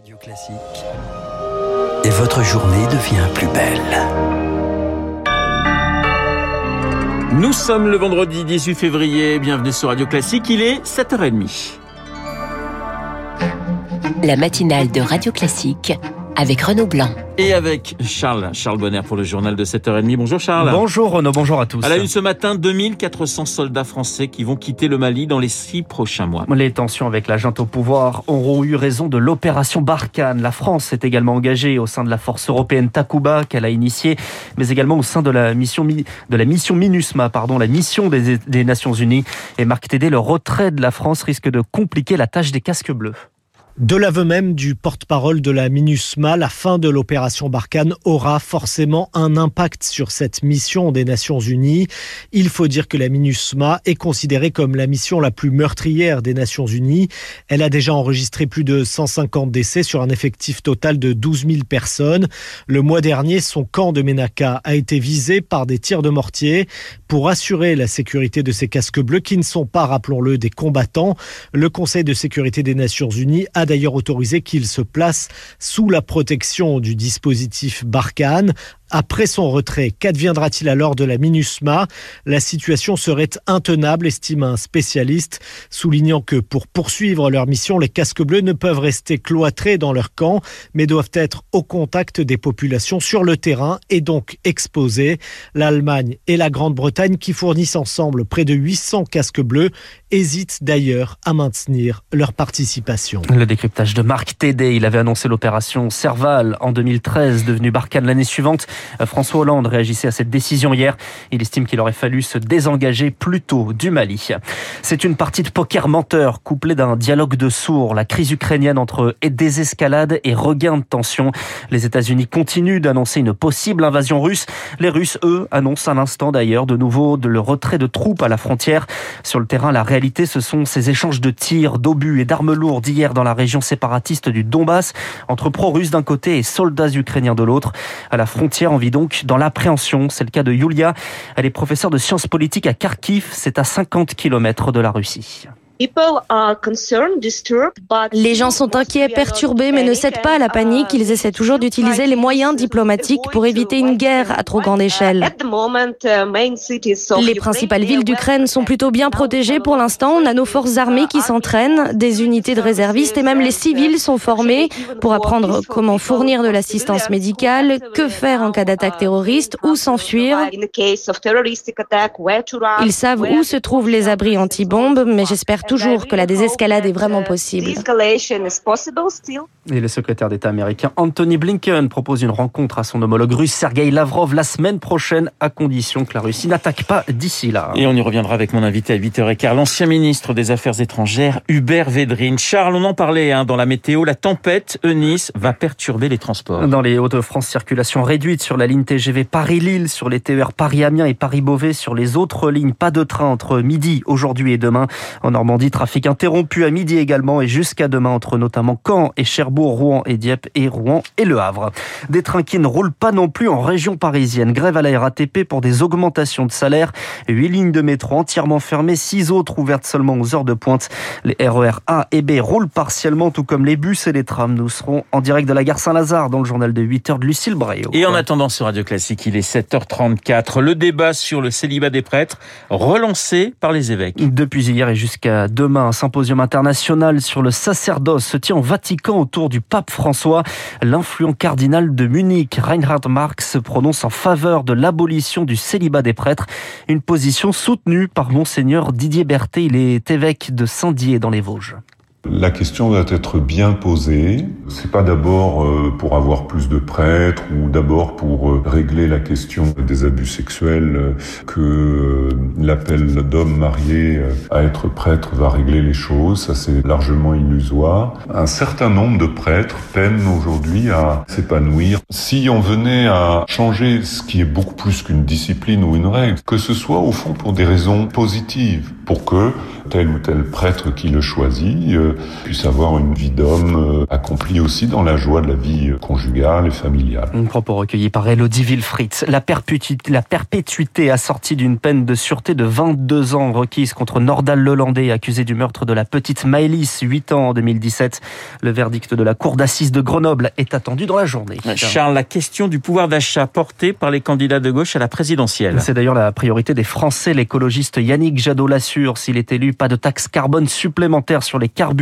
Radio Classique. Et votre journée devient plus belle. Nous sommes le vendredi 18 février. Bienvenue sur Radio Classique. Il est 7h30. La matinale de Radio Classique avec Renaud Blanc. Et avec Charles, Charles Bonner pour le journal de 7h30. Bonjour Charles. Bonjour Renaud, bonjour à tous. À la une ce matin, 2400 soldats français qui vont quitter le Mali dans les six prochains mois. Les tensions avec la junte au pouvoir auront eu raison de l'opération Barkhane. La France est également engagée au sein de la force européenne Takuba qu'elle a initiée, mais également au sein de la mission, de la mission MINUSMA, pardon, la mission des, des Nations Unies. Et Marc Tédé, le retrait de la France risque de compliquer la tâche des casques bleus. De l'aveu même du porte-parole de la MINUSMA, la fin de l'opération Barkhane aura forcément un impact sur cette mission des Nations Unies. Il faut dire que la MINUSMA est considérée comme la mission la plus meurtrière des Nations Unies. Elle a déjà enregistré plus de 150 décès sur un effectif total de 12 000 personnes. Le mois dernier, son camp de Menaka a été visé par des tirs de mortier pour assurer la sécurité de ces casques bleus qui ne sont pas, rappelons-le, des combattants. Le Conseil de sécurité des Nations Unies a d'ailleurs autorisé qu'il se place sous la protection du dispositif Barkhane après son retrait, qu'adviendra-t-il alors de la MINUSMA? La situation serait intenable, estime un spécialiste, soulignant que pour poursuivre leur mission, les casques bleus ne peuvent rester cloîtrés dans leur camp, mais doivent être au contact des populations sur le terrain et donc exposés. L'Allemagne et la Grande-Bretagne, qui fournissent ensemble près de 800 casques bleus, hésitent d'ailleurs à maintenir leur participation. Le décryptage de Marc Tédé, il avait annoncé l'opération Serval en 2013, devenue Barkhane l'année suivante. François Hollande réagissait à cette décision hier. Il estime qu'il aurait fallu se désengager plus tôt du Mali. C'est une partie de poker menteur couplée d'un dialogue de sourds. La crise ukrainienne entre désescalade et regain de tension. Les États-Unis continuent d'annoncer une possible invasion russe. Les Russes, eux, annoncent à l'instant d'ailleurs de nouveau le retrait de troupes à la frontière. Sur le terrain, la réalité, ce sont ces échanges de tirs, d'obus et d'armes lourdes hier dans la région séparatiste du Donbass entre pro-russes d'un côté et soldats ukrainiens de l'autre. À la frontière, on vit donc dans l'appréhension. C'est le cas de Yulia. Elle est professeure de sciences politiques à Kharkiv. C'est à 50 km de la Russie. Les gens sont inquiets, perturbés, mais ne cèdent pas à la panique. Ils essaient toujours d'utiliser les moyens diplomatiques pour éviter une guerre à trop grande échelle. Les principales villes d'Ukraine sont plutôt bien protégées pour l'instant. On a nos forces armées qui s'entraînent, des unités de réservistes et même les civils sont formés pour apprendre comment fournir de l'assistance médicale, que faire en cas d'attaque terroriste, où s'enfuir. Ils savent où se trouvent les abris anti-bombes, mais j'espère toujours que la désescalade est vraiment possible. Et le secrétaire d'État américain Anthony Blinken propose une rencontre à son homologue russe Sergei Lavrov la semaine prochaine à condition que la Russie n'attaque pas d'ici là. Et on y reviendra avec mon invité à 8h15, l'ancien ministre des Affaires étrangères Hubert Védrine. Charles, on en parlait hein, dans la météo, la tempête Eunice va perturber les transports. Dans les Hauts-de-France, circulation réduite sur la ligne TGV Paris-Lille, sur les TER Paris-Amiens et Paris-Beauvais, sur les autres lignes, pas de train entre midi aujourd'hui et demain. En Normandie, trafic interrompu à midi également et jusqu'à demain entre notamment Caen et Cherbourg, Rouen et Dieppe et Rouen et Le Havre. Des trains qui ne roulent pas non plus en région parisienne. Grève à la RATP pour des augmentations de salaire. Huit lignes de métro entièrement fermées, six autres ouvertes seulement aux heures de pointe. Les RER A et B roulent partiellement, tout comme les bus et les trams. Nous serons en direct de la gare Saint-Lazare dans le journal de 8 heures de Lucille Bréau. Et en attendant sur Radio Classique, il est 7h34. Le débat sur le célibat des prêtres relancé par les évêques. Depuis hier et jusqu'à demain, un symposium international sur le sacerdoce se tient au Vatican autour du pape François. L'influent cardinal de Munich, Reinhard Marx, se prononce en faveur de l'abolition du célibat des prêtres. Une position soutenue par Monseigneur Didier Berthet. Il est évêque de Saint-Dié dans les Vosges. La question doit être bien posée. C'est pas d'abord euh, pour avoir plus de prêtres ou d'abord pour euh, régler la question des abus sexuels euh, que l'appel d'hommes mariés à être prêtre va régler les choses. Ça c'est largement illusoire. Un certain nombre de prêtres peinent aujourd'hui à s'épanouir. Si on venait à changer ce qui est beaucoup plus qu'une discipline ou une règle, que ce soit au fond pour des raisons positives, pour que tel ou tel prêtre qui le choisit puisse avoir une vie d'homme accomplie aussi dans la joie de la vie conjugale et familiale. Un propos recueilli par Elodie Wilfried. La perpétuité, la perpétuité assortie d'une peine de sûreté de 22 ans requise contre Nordal Lelandais, accusé du meurtre de la petite Maëlys, 8 ans en 2017. Le verdict de la cour d'assises de Grenoble est attendu dans la journée. Charles, la question du pouvoir d'achat porté par les candidats de gauche à la présidentielle. C'est d'ailleurs la priorité des Français. L'écologiste Yannick Jadot l'assure. S'il est élu, pas de taxe carbone supplémentaire sur les carburants.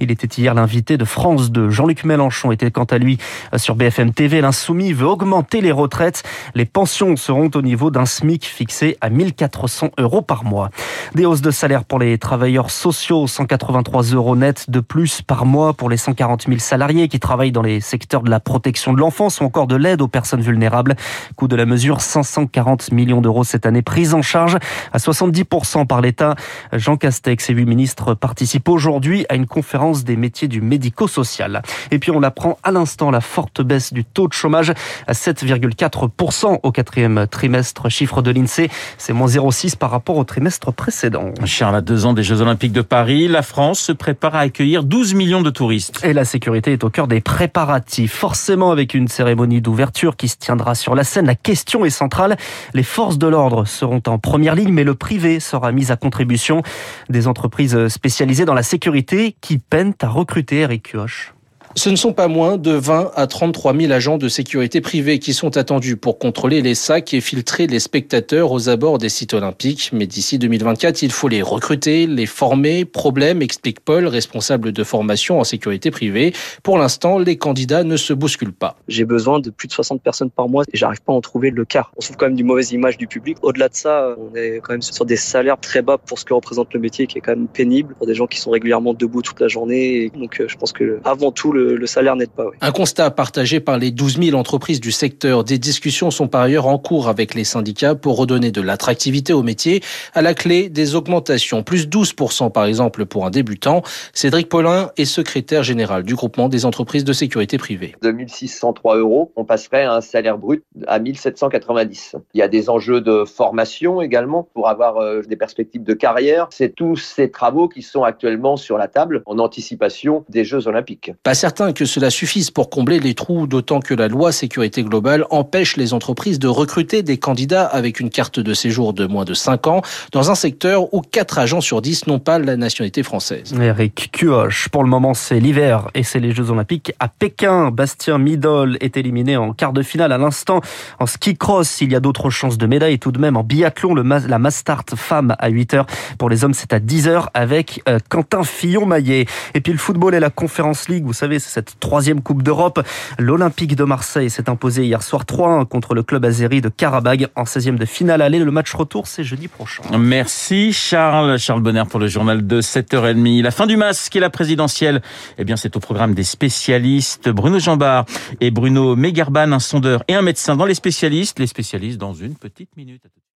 Il était hier l'invité de France 2. Jean-Luc Mélenchon était quant à lui sur BFM TV. L'insoumis veut augmenter les retraites. Les pensions seront au niveau d'un SMIC fixé à 1400 euros par mois. Des hausses de salaire pour les travailleurs sociaux, 183 euros net de plus par mois pour les 140 000 salariés qui travaillent dans les secteurs de la protection de l'enfance ou encore de l'aide aux personnes vulnérables. Coût de la mesure 540 millions d'euros cette année, prise en charge à 70% par l'État. Jean Castex et huit ministres participent aujourd'hui à une conférence des métiers du médico-social. Et puis on apprend à l'instant la forte baisse du taux de chômage à 7,4% au quatrième trimestre, chiffre de l'INSEE. C'est moins 0,6 par rapport au trimestre précédent. Charles, à deux ans des Jeux Olympiques de Paris, la France se prépare à accueillir 12 millions de touristes. Et la sécurité est au cœur des préparatifs. Forcément avec une cérémonie d'ouverture qui se tiendra sur la scène, la question est centrale. Les forces de l'ordre seront en première ligne, mais le privé sera mis à contribution. Des entreprises spécialisées dans la sécurité qui peinent à recruter Eric Kioch. Ce ne sont pas moins de 20 à 33 000 agents de sécurité privés qui sont attendus pour contrôler les sacs et filtrer les spectateurs aux abords des sites olympiques. Mais d'ici 2024, il faut les recruter, les former. Problème, explique Paul, responsable de formation en sécurité privée. Pour l'instant, les candidats ne se bousculent pas. J'ai besoin de plus de 60 personnes par mois et j'arrive pas à en trouver le quart. On trouve quand même du mauvaise image du public. Au-delà de ça, on est quand même sur des salaires très bas pour ce que représente le métier qui est quand même pénible pour des gens qui sont régulièrement debout toute la journée. Donc euh, je pense que avant tout, le le, salaire n'aide pas. Oui. Un constat partagé par les 12 000 entreprises du secteur. Des discussions sont par ailleurs en cours avec les syndicats pour redonner de l'attractivité au métier. À la clé, des augmentations, plus 12% par exemple pour un débutant. Cédric Paulin est secrétaire général du groupement des entreprises de sécurité privée. 2603 euros, on passerait à un salaire brut à 1790. Il y a des enjeux de formation également pour avoir euh, des perspectives de carrière. C'est tous ces travaux qui sont actuellement sur la table en anticipation des Jeux olympiques. Pas certain que cela suffise pour combler les trous, d'autant que la loi sécurité globale empêche les entreprises de recruter des candidats avec une carte de séjour de moins de 5 ans dans un secteur où 4 agents sur 10 n'ont pas la nationalité française. Eric Cuoche, pour le moment c'est l'hiver et c'est les Jeux Olympiques à Pékin. Bastien Midol est éliminé en quart de finale à l'instant. En ski cross, il y a d'autres chances de médaille tout de même en biathlon, le la Mastart femme à 8h. Pour les hommes, c'est à 10h avec euh, Quentin Fillon-Maillet. Et puis le football et la Conférence League, vous savez, c'est cette troisième Coupe d'Europe. L'Olympique de Marseille s'est imposé hier soir 3-1 contre le club azéri de Karabag en 16e de finale aller. Le match retour, c'est jeudi prochain. Merci Charles. Charles Bonner pour le journal de 7h30. La fin du masque et la présidentielle, eh bien c'est au programme des spécialistes. Bruno Jambard et Bruno Megarban, un sondeur et un médecin dans les spécialistes. Les spécialistes dans une petite minute.